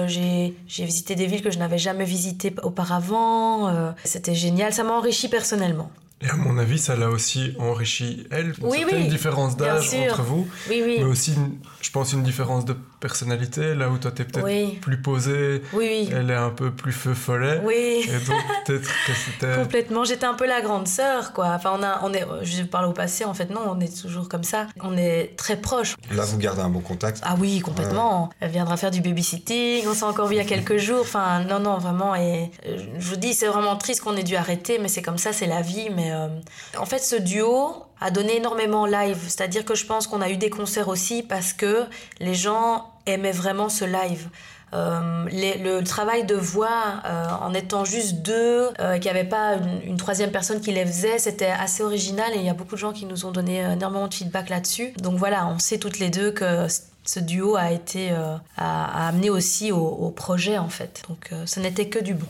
j'ai visité des villes que je n'avais jamais visitées auparavant. C'était génial. Ça m'a enrichi personnellement. Et à mon avis, ça l'a aussi enrichi elle. Oui, oui. une différence d'âge entre vous, oui, oui. mais aussi, je pense, une différence de personnalité. Là où toi, t'es peut-être plus posée, oui, elle est un peu plus feu follet. Oui. Et donc, peut-être que c'était. Complètement. J'étais un peu la grande sœur, quoi. Enfin, on, a, on est, je parle au passé, en fait, non, on est toujours comme ça. On est très proches. Là, vous gardez un bon contact Ah oui, complètement. Elle viendra faire du babysitting. On s'est encore vu il y a quelques jours. Enfin, non, non, vraiment. Et euh, je vous dis, c'est vraiment triste qu'on ait dû arrêter, mais c'est comme ça, c'est la vie. Mais euh, en fait, ce duo a donné énormément live. C'est-à-dire que je pense qu'on a eu des concerts aussi parce que les gens aimaient vraiment ce live. Euh, le travail de voix euh, en étant juste deux, qu'il n'y avait pas une, troisième personne qui les faisait, c'était assez original et il y a beaucoup de gens qui nous ont donné énormément de feedback là-dessus. Donc voilà, on sait toutes les deux que ce duo a été a, amené aussi au, au, projet en fait. Donc ce n'était que du bon.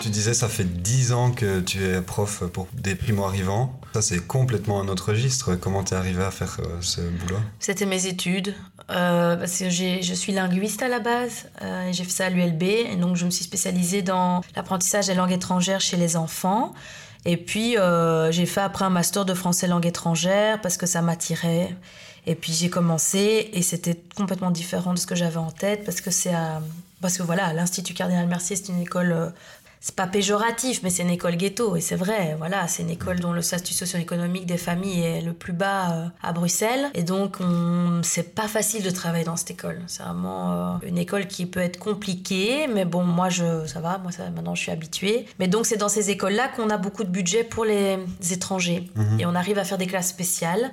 Tu disais, ça fait 10 ans que tu es prof pour des primo-arrivants. Ça, c'est complètement un autre registre. Comment tu es arrivé à faire euh, ce boulot? C'était mes études. Euh, parce que je suis linguiste à la base. Euh, j'ai fait ça à l'ULB. Et donc, je me suis spécialisée dans l'apprentissage des langues étrangères chez les enfants. Et puis, j'ai fait après un master de français langue étrangère parce que ça m'attirait. Et puis, j'ai commencé et c'était complètement différent de ce que j'avais en tête parce que c'est parce que voilà, l'Institut Cardinal Mercier, c'est une école c'est pas péjoratif, mais c'est une école ghetto, et c'est vrai, voilà, c'est une école dont le statut socio-économique des familles est le plus bas euh, à Bruxelles, et donc c'est pas facile de travailler dans cette école. C'est vraiment euh, une école qui peut être compliquée, mais bon, moi, je, ça va, moi, ça, maintenant, je suis habituée. Mais donc, c'est dans ces écoles-là qu'on a beaucoup de budget pour les étrangers, mhm. et on arrive à faire des classes spéciales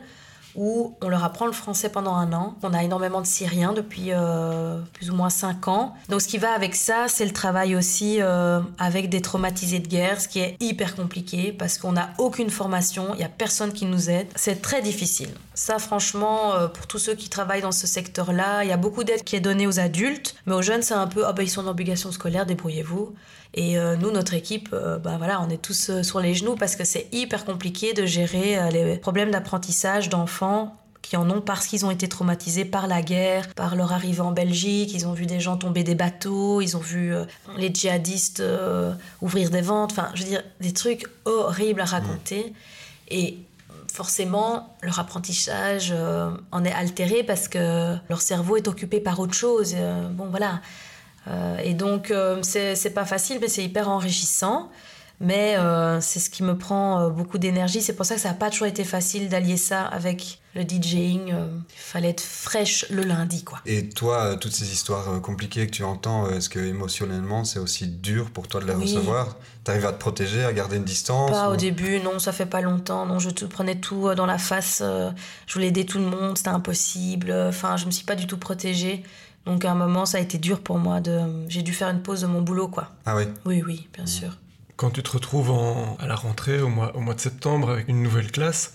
où on leur apprend le français pendant un an. On a énormément de Syriens depuis euh, plus ou moins cinq ans. Donc ce qui va avec ça, c'est le travail aussi euh, avec des traumatisés de guerre, ce qui est hyper compliqué parce qu'on n'a aucune formation, il n'y a personne qui nous aide. C'est très difficile. Ça, franchement, euh, pour tous ceux qui travaillent dans ce secteur-là, il y a beaucoup d'aide qui est donnée aux adultes, mais aux jeunes, c'est un peu, ah ben ils sont en obligation scolaire, débrouillez-vous. Et euh, nous, notre équipe, euh, bah voilà, on est tous euh, sur les genoux parce que c'est hyper compliqué de gérer les problèmes d'apprentissage d'enfants qui en ont parce qu'ils ont été traumatisés par la guerre, par leur arrivée en Belgique, ils ont vu des gens tomber des bateaux, ils ont vu les djihadistes ouvrir des ventes, enfin, je veux dire, des trucs horribles à raconter. Et forcément, leur apprentissage en est altéré parce que leur cerveau est occupé par autre chose. bon, voilà. Euh, et donc, euh, c'est pas facile, mais c'est hyper enrichissant. Mais euh, c'est ce qui me prend beaucoup d'énergie. C'est pour ça que ça n'a pas toujours été facile d'allier ça avec le DJing. Il fallait être fraîche le lundi, quoi. Et toi, toutes ces histoires compliquées que tu entends, est-ce que émotionnellement, c'est aussi dur pour toi de les recevoir? T'arrives à te protéger, à garder une distance Pas au début, non, ça fait pas longtemps. Non, je te prenais tout dans la face. je voulais aider tout le monde, c'était impossible. Enfin, je me suis pas du tout protégée. Donc à un moment, ça a été dur pour moi. De... J'ai dû faire une pause de mon boulot, quoi. Ah oui? Oui, oui, bien sûr. Quand tu te retrouves à la rentrée, au mois, au mois de septembre, avec une nouvelle classe,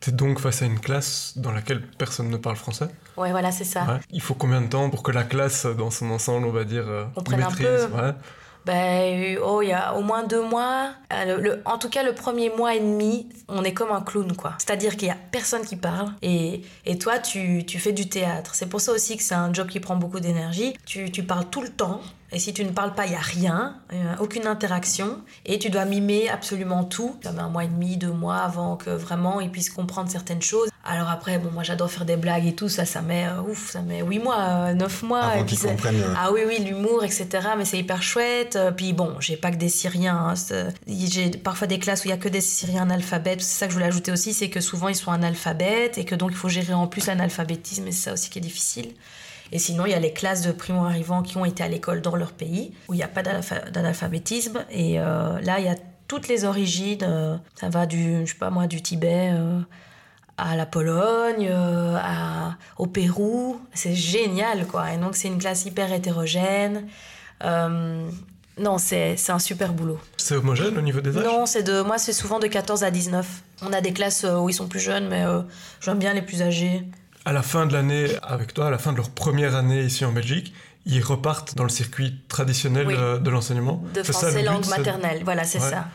tu es donc face à une classe dans laquelle personne ne parle français Ouais, voilà, c'est ça. Il faut combien de temps pour que la classe, dans son ensemble, on va dire, euh, on prenne maîtrise un peu. Ben, oh, il y a au moins deux mois. Euh, en tout cas, le premier mois et demi, on est comme un clown, quoi. C'est-à-dire qu'il y a personne qui parle et, et toi, tu, tu fais du théâtre. C'est pour ça aussi que c'est un job qui prend beaucoup d'énergie. Tu, tu parles tout le temps. Et si tu ne parles pas, il n'y a rien, aucune interaction. Et tu dois mimer absolument tout. Ça met un mois et demi, deux mois avant que vraiment ils puissent comprendre certaines choses. Alors après, bon, moi j'adore faire des blagues et tout, ça, ça met, euh, ouf, ça met huit mois, euh, neuf mois. Avant qu'ils comprennent. Euh. Ah oui, oui, l'humour, etc. Mais c'est hyper chouette. Puis bon, j'ai pas que des Syriens. Hein. J'ai parfois des classes où il y a que des Syriens analphabètes. C'est ça que je voulais ajouter aussi, c'est que souvent ils sont analphabètes et que donc il faut gérer en plus l'analphabétisme et c'est ça aussi qui est difficile. Et sinon, il y a les classes de primo-arrivants qui ont été à l'école dans leur pays, où il n'y a pas d'analphabétisme. Et euh, là, il y a toutes les origines. Euh, ça va du, je sais pas moi, du Tibet euh, à la Pologne, à, au Pérou. C'est génial, quoi. Et donc, c'est une classe hyper hétérogène. non, c'est un super boulot. C'est homogène au niveau des âges? Non, c'est de moi, c'est souvent de 14 à 19. On a des classes où ils sont plus jeunes, mais j'aime bien les plus âgés à la fin de l'année avec toi, à la fin de leur première année ici en Belgique, ils repartent dans le circuit traditionnel euh, de l'enseignement. De français langue maternelle, voilà, c'est ça.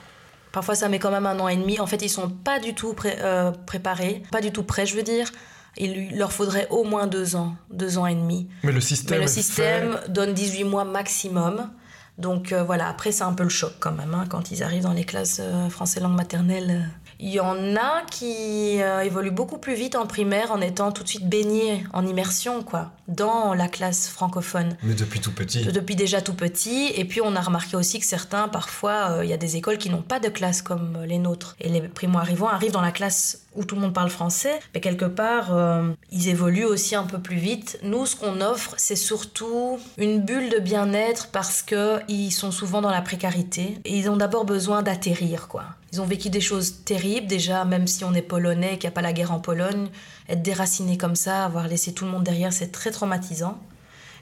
Parfois, ça met quand même un an et demi. En fait, ils sont pas du tout euh, préparés, pas du tout prêts, je veux dire. Il leur faudrait au moins deux ans, deux ans et demi. Mais le système, Mais le système donne 18 mois maximum. Donc euh, voilà, après c'est un peu le choc quand même, hein, quand ils arrivent dans les classes français langue maternelle. Il y en a qui euh, évoluent beaucoup plus vite en primaire en étant tout de suite baignés en immersion, quoi, dans la classe francophone. Mais depuis tout petit. Depuis déjà tout petit. Et puis on a remarqué aussi que certains, parfois, euh, il y a des écoles qui n'ont pas de classe comme les nôtres. Et les primo-arrivants arrivent dans la classe où tout le monde parle français, mais quelque part, euh, ils évoluent aussi un peu plus vite. Nous, ce qu'on offre, c'est surtout une bulle de bien-être parce qu'ils sont souvent dans la précarité. Et ils ont d'abord besoin d'atterrir, quoi. Ils ont vécu des choses terribles, déjà, même si on est polonais, qu'il n'y a pas la guerre en Pologne, être déraciné comme ça, avoir laissé tout le monde derrière, c'est très traumatisant.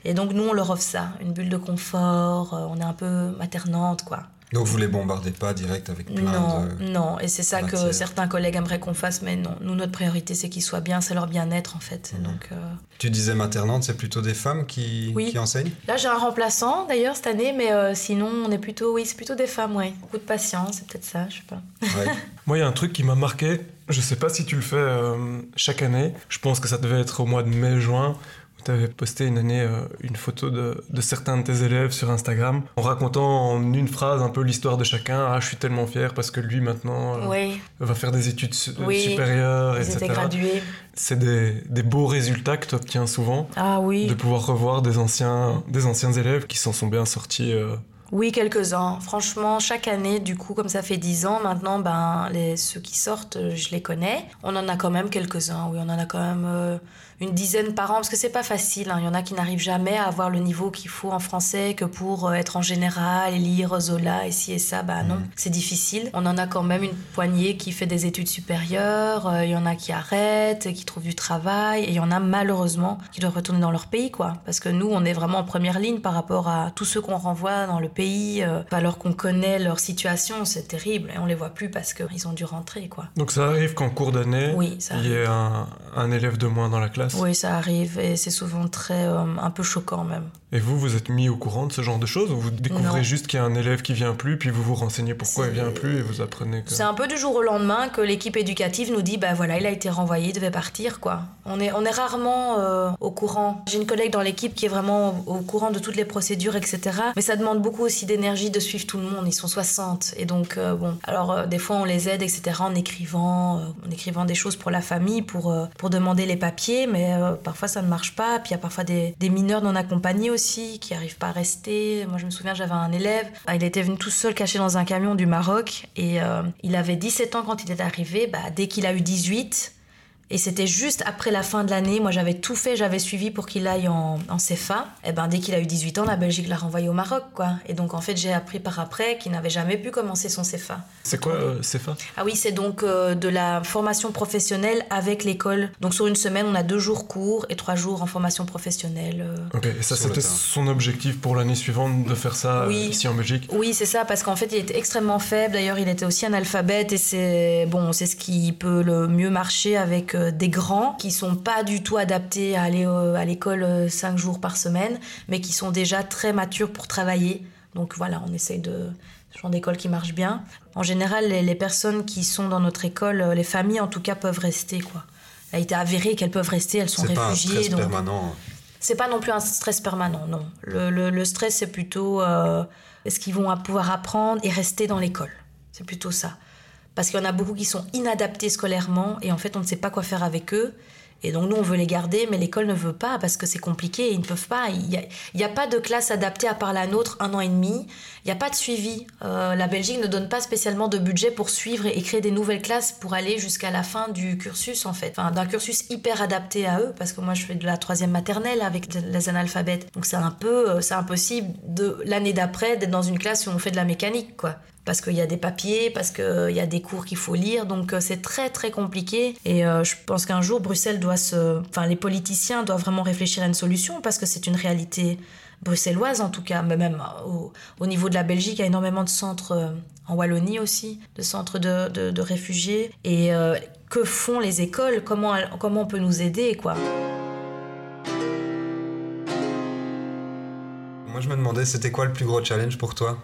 Et donc, nous, on leur offre ça, une bulle de confort, euh, on est un peu maternante, quoi. Donc vous les bombardez pas direct avec plein non, Non, et c'est ça que certains collègues aimeraient qu'on fasse, mais non. Nous, notre priorité, c'est qu'ils soient bien, c'est leur bien-être en fait. Mhm. Donc, euh, Tu disais maternante, c'est plutôt des femmes qui, qui enseignent? Là, j'ai un remplaçant d'ailleurs cette année, mais euh, sinon, on est plutôt, oui, c'est plutôt des femmes, oui. Beaucoup de patience, c'est peut-être ça, je sais pas. Moi, il y a un truc qui m'a marqué. Je sais pas si tu le fais euh, chaque année. Je pense que ça devait être au mois de mai-juin tu avais posté une année euh, une photo de, de, certains de tes élèves sur Instagram en racontant en une phrase un peu l'histoire de chacun. Ah, je suis tellement fier parce que lui maintenant euh, va faire des études oui. supérieures, Ils etc. C'est des, des, beaux résultats que tu obtiens souvent. Ah oui. De pouvoir revoir des anciens, des anciens élèves qui s'en sont bien sortis. Euh. Oui, quelques-uns. Franchement, chaque année, du coup, comme ça fait dix ans, maintenant, ben, les, ceux qui sortent, je les connais. On en a quand même quelques-uns, oui, on en a quand même une dizaine par an, parce que c'est pas facile. Hein. Il y en a qui n'arrivent jamais à avoir le niveau qu'il faut en français que pour euh, être en général et lire Zola et ci et ça. Bah non, mm. c'est difficile. On en a quand même une poignée qui fait des études supérieures. Euh, il y en a qui arrêtent, qui trouvent du travail. Et il y en a malheureusement qui doivent retourner dans leur pays, quoi. Parce que nous, on est vraiment en première ligne par rapport à tous ceux qu'on renvoie dans le pays, euh, alors qu'on connaît leur situation. C'est terrible. Et on les voit plus parce qu'ils ont dû rentrer, quoi. Donc ça arrive qu'en cours d'année, oui, il y ait un, un élève de moins dans la classe oui, ça arrive et c'est souvent très euh, un peu choquant même. Et vous, vous êtes mis au courant de ce genre de choses ou vous découvrez juste qu'il y a un élève qui vient plus, puis vous vous renseignez pourquoi il vient plus et vous apprenez que... C'est un peu du jour au lendemain que l'équipe éducative nous dit bah voilà, il a été renvoyé, il devait partir quoi. On est, on est rarement euh, au courant. J'ai une collègue dans l'équipe qui est vraiment au, courant de toutes les procédures, etc. Mais ça demande beaucoup aussi d'énergie de suivre tout le monde. Ils sont 60 et donc euh, bon. Alors des fois on les aide, etc. En écrivant, en écrivant des choses pour la famille, pour pour demander les papiers, mais parfois ça ne marche pas. Puis il y a parfois des, des mineurs non accompagnés aussi qui n'arrivent pas à rester. Moi, je me souviens, j'avais un élève, ah, il était venu tout seul caché dans un camion du Maroc et euh, il avait 17 ans quand il est arrivé. Bah, dès qu'il a eu 18, Et c'était juste après la fin de l'année. Moi, j'avais tout fait, j'avais suivi pour qu'il aille en, en CFA. Et ben, dès qu'il a eu 18 ans, la Belgique l'a renvoyé au Maroc, quoi. Et donc, en fait, j'ai appris par après qu'il n'avait jamais pu commencer son CFA. C'est quoi euh, CFA Ah oui, c'est donc euh, de la formation professionnelle avec l'école. Donc, sur une semaine, on a deux jours cours et trois jours en formation professionnelle. euh. Ok, et ça c'était son objectif pour l'année suivante de faire ça euh, Oui. ici en Belgique? Oui, c'est ça, parce qu'en fait, il était extrêmement faible. D'ailleurs, il était aussi analphabète, et c'est bon, c'est ce qui peut le mieux marcher avec euh, des grands qui sont pas du tout adaptés à aller euh, à l'école euh, cinq jours par semaine, mais qui sont déjà très matures pour travailler. Donc voilà, on essaye de ce genre d'école qui marche bien. En général, les, les personnes qui sont dans notre école, euh, les familles en tout cas, peuvent rester quoi. Il a été avéré qu'elles peuvent rester, elles sont C'est pas un réfugiées. stress donc... permanent. C'est pas non plus un stress permanent, non. Le, le- le stress, c'est plutôt euh, est-ce qu'ils vont pouvoir apprendre et rester dans l'école? C'est plutôt ça. Parce qu'il y en a beaucoup qui sont inadaptés scolairement et en fait, on ne sait pas quoi faire avec eux. Et donc, nous, on veut les garder, mais l'école ne veut pas parce que c'est compliqué. Ils ne peuvent pas. Il n'y a, pas de classe adaptée à part la nôtre, un an et demi. Il n'y a pas de suivi. Euh, la Belgique ne donne pas spécialement de budget pour suivre et, et créer des nouvelles classes pour aller jusqu'à la fin du cursus, en fait. Enfin, d'un cursus hyper adapté à eux, parce que moi, je fais de la troisième maternelle avec les analphabètes. Donc, c'est un peu, euh, c'est impossible de l'année d'après d'être dans une classe où on fait de la mécanique, quoi parce qu'il y a des papiers, parce qu'il y a des cours qu'il faut lire, donc euh, c'est très très compliqué. Et euh, je pense qu'un jour Bruxelles doit se, enfin les politiciens doivent vraiment réfléchir à une solution parce que c'est une réalité bruxelloise en tout cas, mais même euh, au, au niveau de la Belgique, il y a énormément de centres euh, en Wallonie aussi, de centres de, réfugiés. Et euh, que font les écoles? Comment comment on peut nous aider quoi? Moi, je me demandais, c'était quoi le plus gros challenge pour toi?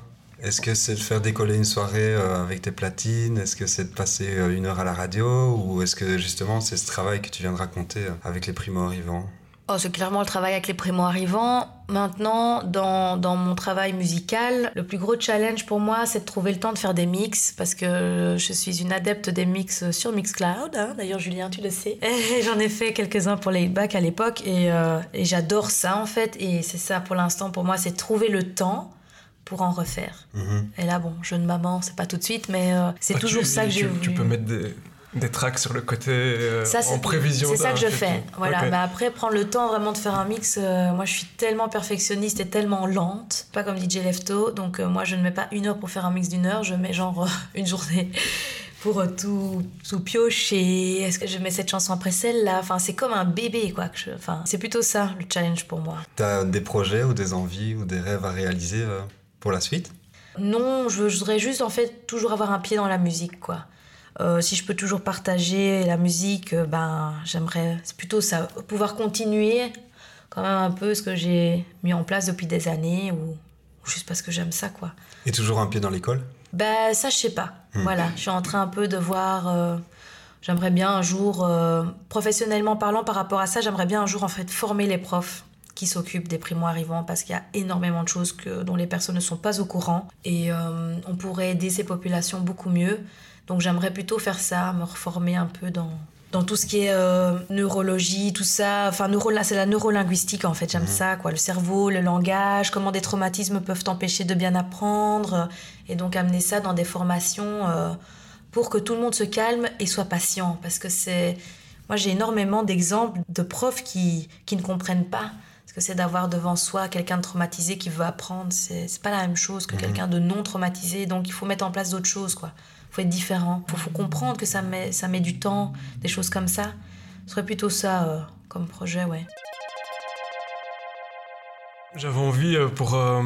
Est-ce que c'est de faire décoller une soirée euh, avec tes platines? Est-ce que c'est de passer euh, une heure à la radio? Ou est-ce que justement c'est ce travail que tu viens de raconter euh, avec les primo-arrivants? Oh, c'est clairement le travail avec les primo-arrivants. Maintenant, dans, dans mon travail musical, le plus gros challenge pour moi, c'est de trouver le temps de faire des mix, parce que je suis une adepte des mix sur Mixcloud. hein. D'ailleurs, Julien, tu le sais. J'en ai fait quelques-uns pour les bacs à l'époque, et, et j'adore ça, en fait. Et c'est ça, pour l'instant, pour moi, c'est trouver le temps pour en refaire. Mhm. Et là, bon, jeune maman, c'est pas tout de suite, mais euh, c'est Ah, toujours tu- ça que j'ai voulu. tu peux mettre des, des tracks sur le côté euh, Ça, en prévision. C'est ça que je fais. Voilà. Mais après, prendre le temps vraiment de faire un mix, euh, moi je suis tellement perfectionniste et tellement lente, pas comme DJ Lefto. Donc moi je ne mets pas une heure pour faire un mix d'une heure, je mets genre une journée pour tout, tout piocher. Est-ce que je mets cette chanson après celle-là? Enfin, c'est comme un bébé quoi. Que je... Enfin, c'est plutôt ça le challenge pour moi. T'as des projets ou des envies ou des rêves à réaliser euh, pour la suite Non, je, je voudrais juste en fait toujours avoir un pied dans la musique quoi. Euh, si je peux toujours partager la musique, euh, ben j'aimerais, c'est plutôt ça, pouvoir continuer quand même un peu ce que j'ai mis en place depuis des années ou, ou juste parce que j'aime ça quoi. Et toujours un pied dans l'école Ben ça je sais pas. Hmm. Voilà, je suis en train un peu de voir. euh, j'aimerais bien un jour, euh, professionnellement parlant par rapport à ça, j'aimerais bien un jour en fait former les profs qui s'occupent des primo-arrivants parce qu'il y a énormément de choses que, dont les personnes ne sont pas au courant et euh, on pourrait aider ces populations beaucoup mieux. Donc j'aimerais plutôt faire ça, me reformer un peu dans, dans tout ce qui est euh, neurologie, tout ça. Enfin, neuro, c'est la neurolinguistique en fait, j'aime ça, quoi. Le cerveau, le langage, comment des traumatismes peuvent t'empêcher de bien apprendre. Et donc amener ça dans des formations euh, pour que tout le monde se calme et soit patient. Parce que c'est. Moi, j'ai énormément d'exemples de profs qui, qui ne comprennent pas. Que c'est d'avoir devant soi quelqu'un de traumatisé qui veut apprendre. C'est c'est pas la même chose que quelqu'un de non traumatisé. Donc il faut mettre en place d'autres choses, quoi. Il faut être différent. Il faut, faut comprendre que ça met, ça met du temps, des choses comme ça. Ce serait plutôt ça euh, comme projet, ouais. J'avais envie, euh, pour, euh,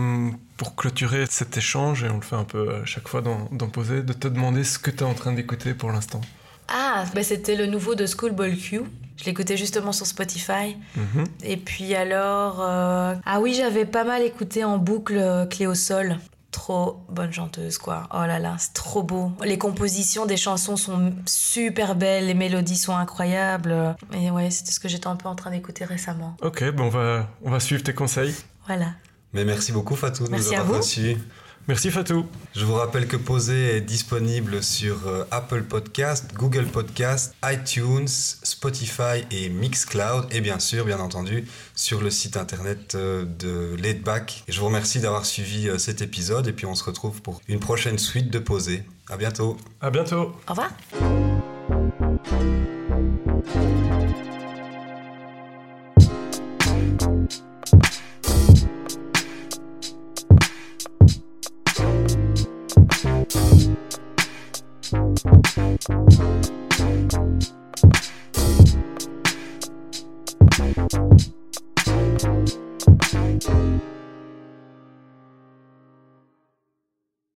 pour clôturer cet échange, et on le fait un peu à chaque fois dans, dans Poser, de te demander ce que tu es en train d'écouter pour l'instant. Ah, bah c'était le nouveau de Schoolboy Q. Je l'écoutais justement sur Spotify. Mhm. Et puis alors... euh, Ah oui, j'avais pas mal écouté en boucle euh, Clé au sol. Trop bonne chanteuse, quoi. Oh là là, c'est trop beau. Les compositions des chansons sont super belles, les mélodies sont incroyables. Et ouais, c'était ce que j'étais un peu en train d'écouter récemment. Ok, ben on, va, on va suivre tes conseils. Voilà. Mais merci beaucoup Fatou de Merci nous à avoir vous. reçus. Merci Fatou. Je vous rappelle que Poser est disponible sur euh, Apple Podcast, Google Podcast, iTunes, Spotify et Mixcloud et bien sûr, bien entendu, sur le site internet euh, de Laidback. Et je vous remercie d'avoir suivi euh, cet épisode et puis on se retrouve pour une prochaine suite de Poser. À bientôt. À bientôt. Au revoir. Thank